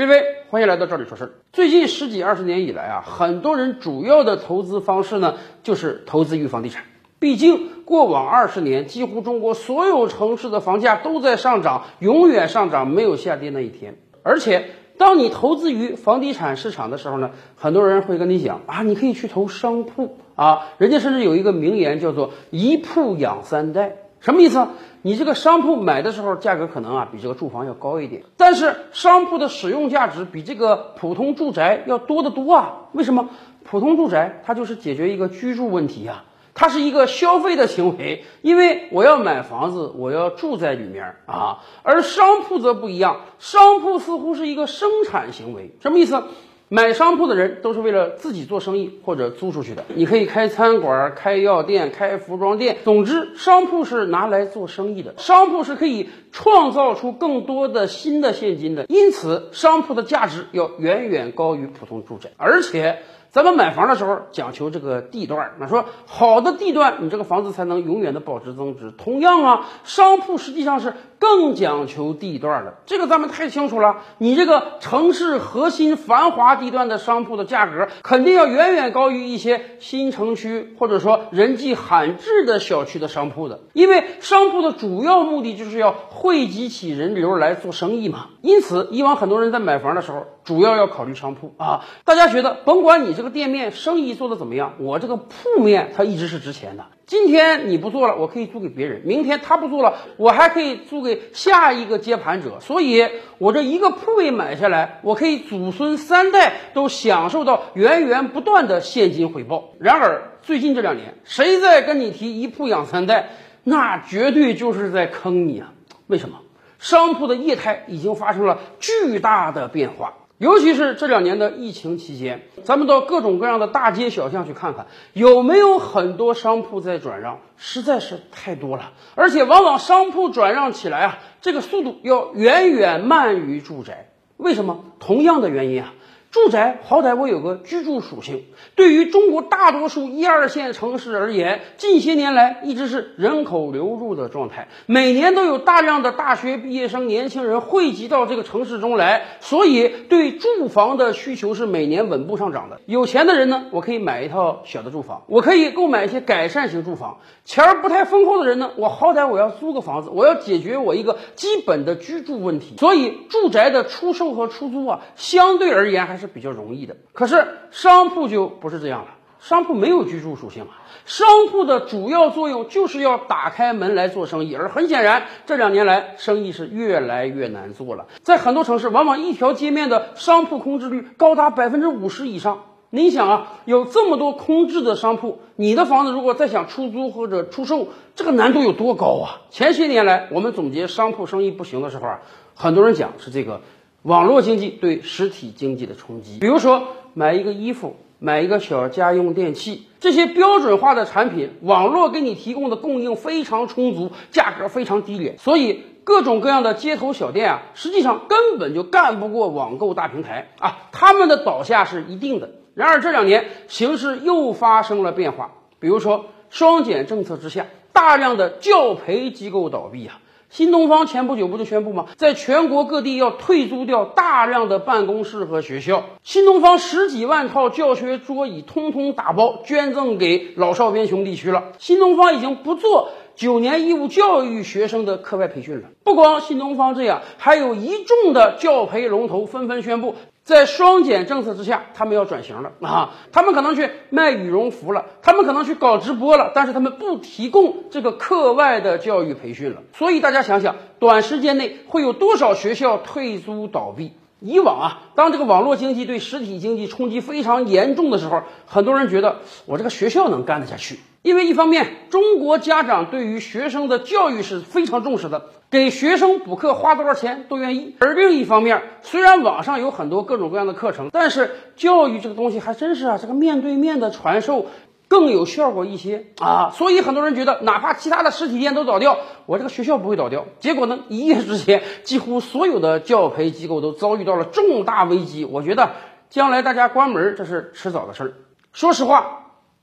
各位，欢迎来到这里说事儿。最近十几二十年以来啊，很多人主要的投资方式呢，就是投资于房地产。毕竟过往二十年，几乎中国所有城市的房价都在上涨，永远上涨，没有下跌那一天。而且，当你投资于房地产市场的时候呢，很多人会跟你讲啊，你可以去投商铺啊，人家甚至有一个名言叫做“一铺养三代”。什么意思？你这个商铺买的时候价格可能啊比这个住房要高一点，但是商铺的使用价值比这个普通住宅要多得多啊！为什么？普通住宅它就是解决一个居住问题呀，它是一个消费的行为，因为我要买房子，我要住在里面啊。而商铺则不一样，商铺似乎是一个生产行为，什么意思？买商铺的人都是为了自己做生意或者租出去的。你可以开餐馆、开药店、开服装店，总之，商铺是拿来做生意的。商铺是可以创造出更多的新的现金的，因此，商铺的价值要远远高于普通住宅，而且。咱们买房的时候讲求这个地段，那说好的地段，你这个房子才能永远的保值增值。同样啊，商铺实际上是更讲求地段的，这个咱们太清楚了。你这个城市核心繁华地段的商铺的价格，肯定要远远高于一些新城区或者说人迹罕至的小区的商铺的，因为商铺的主要目的就是要汇集起人流来做生意嘛。因此，以往很多人在买房的时候，主要要考虑商铺啊。大家觉得，甭管你这个店面生意做的怎么样，我这个铺面它一直是值钱的。今天你不做了，我可以租给别人；明天他不做了，我还可以租给下一个接盘者。所以，我这一个铺位买下来，我可以祖孙三代都享受到源源不断的现金回报。然而，最近这两年，谁在跟你提一铺养三代，那绝对就是在坑你啊！为什么？商铺的业态已经发生了巨大的变化，尤其是这两年的疫情期间，咱们到各种各样的大街小巷去看看，有没有很多商铺在转让，实在是太多了。而且往往商铺转让起来啊，这个速度要远远慢于住宅。为什么？同样的原因啊。住宅好歹我有个居住属性，对于中国大多数一二线城市而言，近些年来一直是人口流入的状态，每年都有大量的大学毕业生、年轻人汇集到这个城市中来，所以对住房的需求是每年稳步上涨的。有钱的人呢，我可以买一套小的住房，我可以购买一些改善型住房；钱儿不太丰厚的人呢，我好歹我要租个房子，我要解决我一个基本的居住问题。所以住宅的出售和出租啊，相对而言还。是比较容易的，可是商铺就不是这样了。商铺没有居住属性啊，商铺的主要作用就是要打开门来做生意。而很显然，这两年来生意是越来越难做了。在很多城市，往往一条街面的商铺空置率高达百分之五十以上。你想啊，有这么多空置的商铺，你的房子如果再想出租或者出售，这个难度有多高啊？前些年来，我们总结商铺生意不行的时候啊，很多人讲是这个。网络经济对实体经济的冲击，比如说买一个衣服，买一个小家用电器，这些标准化的产品，网络给你提供的供应非常充足，价格非常低廉，所以各种各样的街头小店啊，实际上根本就干不过网购大平台啊，他们的倒下是一定的。然而这两年形势又发生了变化，比如说双减政策之下，大量的教培机构倒闭啊。新东方前不久不就宣布吗？在全国各地要退租掉大量的办公室和学校。新东方十几万套教学桌椅通通打包捐赠给老少边穷地区了。新东方已经不做九年义务教育学生的课外培训了。不光新东方这样，还有一众的教培龙头纷纷宣布。在双减政策之下，他们要转型了啊！他们可能去卖羽绒服了，他们可能去搞直播了，但是他们不提供这个课外的教育培训了。所以大家想想，短时间内会有多少学校退租倒闭？以往啊，当这个网络经济对实体经济冲击非常严重的时候，很多人觉得我这个学校能干得下去。因为一方面，中国家长对于学生的教育是非常重视的，给学生补课花多少钱都愿意；而另一方面，虽然网上有很多各种各样的课程，但是教育这个东西还真是啊，这个面对面的传授更有效果一些啊。所以很多人觉得，哪怕其他的实体店都倒掉，我这个学校不会倒掉。结果呢，一夜之间，几乎所有的教培机构都遭遇到了重大危机。我觉得，将来大家关门，这是迟早的事儿。说实话。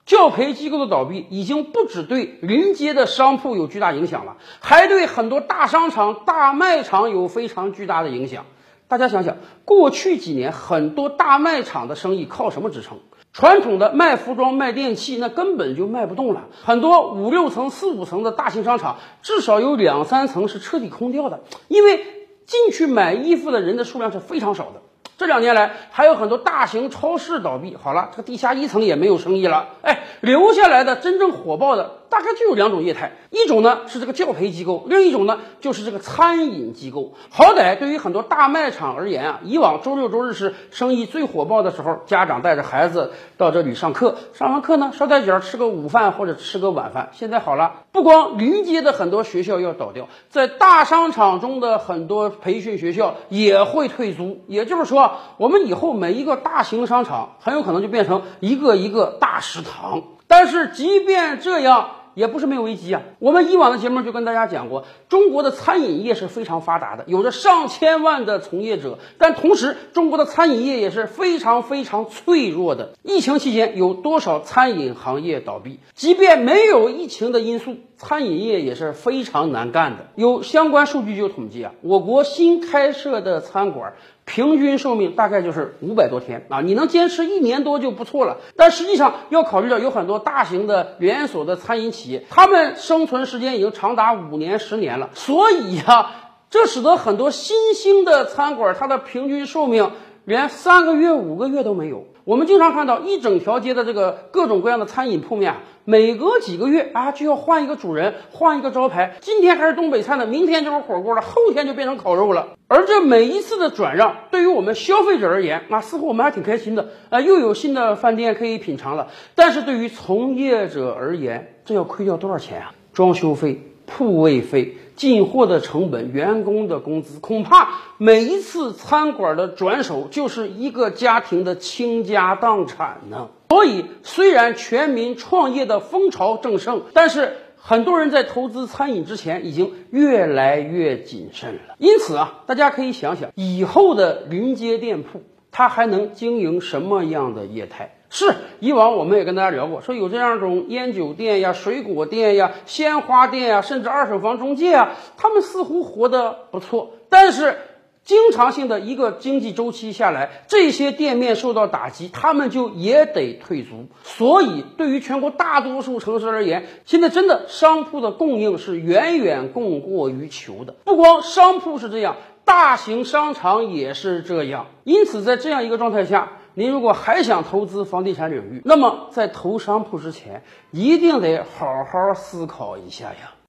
教培机构的倒闭已经不只对临街的商铺有巨大影响了，还对很多大商场、大卖场有非常巨大的影响。大家想想，过去几年很多大卖场的生意靠什么支撑？传统的卖服装、卖电器，那根本就卖不动了。很多五六层、四五层的大型商场，至少有两三层是彻底空掉的，因为进去买衣服的人的数量是非常少的。这两年来，还有很多大型超市倒闭，好了，这个地下一层也没有生意了。哎，留下来的真正火爆的，大概就有两种业态，一种呢是这个教培机构，另一种呢就是这个餐饮机构。好歹对于很多大卖场而言啊，以往周六周日是生意最火爆的时候，家长带着孩子到这里上课，上完课呢捎带脚吃个午饭或者吃个晚饭。现在好了，不光临街的很多学校要倒掉，在大商场中的很多培训学校也会退租，也就是说。我们以后每一个大型商场很有可能就变成一个一个大食堂，但是即便这样。也不是没有危机啊！我们以往的节目就跟大家讲过，中国的餐饮业是非常发达的，有着上千万的从业者。但同时，中国的餐饮业也是非常非常脆弱的。疫情期间，有多少餐饮行业倒闭？即便没有疫情的因素，餐饮业也是非常难干的。有相关数据就统计啊，我国新开设的餐馆。平均寿命大概就是五百多天啊，你能坚持一年多就不错了。但实际上要考虑到有很多大型的连锁的餐饮企业，他们生存时间已经长达五年、十年了，所以呀，这使得很多新兴的餐馆，它的平均寿命连三个月、五个月都没有。我们经常看到一整条街的这个各种各样的餐饮铺面啊，每隔几个月啊就要换一个主人，换一个招牌。今天还是东北菜的，明天就是火锅了，后天就变成烤肉了。而这每一次的转让，对于我们消费者而言，啊，似乎我们还挺开心的啊，又有新的饭店可以品尝了。但是对于从业者而言，这要亏掉多少钱啊？装修费。铺位费、进货的成本、员工的工资，恐怕每一次餐馆的转手就是一个家庭的倾家荡产呢。所以，虽然全民创业的风潮正盛，但是很多人在投资餐饮之前已经越来越谨慎了。因此啊，大家可以想想，以后的临街店铺，它还能经营什么样的业态？是，以往我们也跟大家聊过，说有这样一种烟酒店呀、水果店呀、鲜花店呀，甚至二手房中介啊，他们似乎活得不错。但是，经常性的一个经济周期下来，这些店面受到打击，他们就也得退租。所以，对于全国大多数城市而言，现在真的商铺的供应是远远供过于求的。不光商铺是这样，大型商场也是这样。因此，在这样一个状态下。您如果还想投资房地产领域，那么在投商铺之前，一定得好好思考一下呀。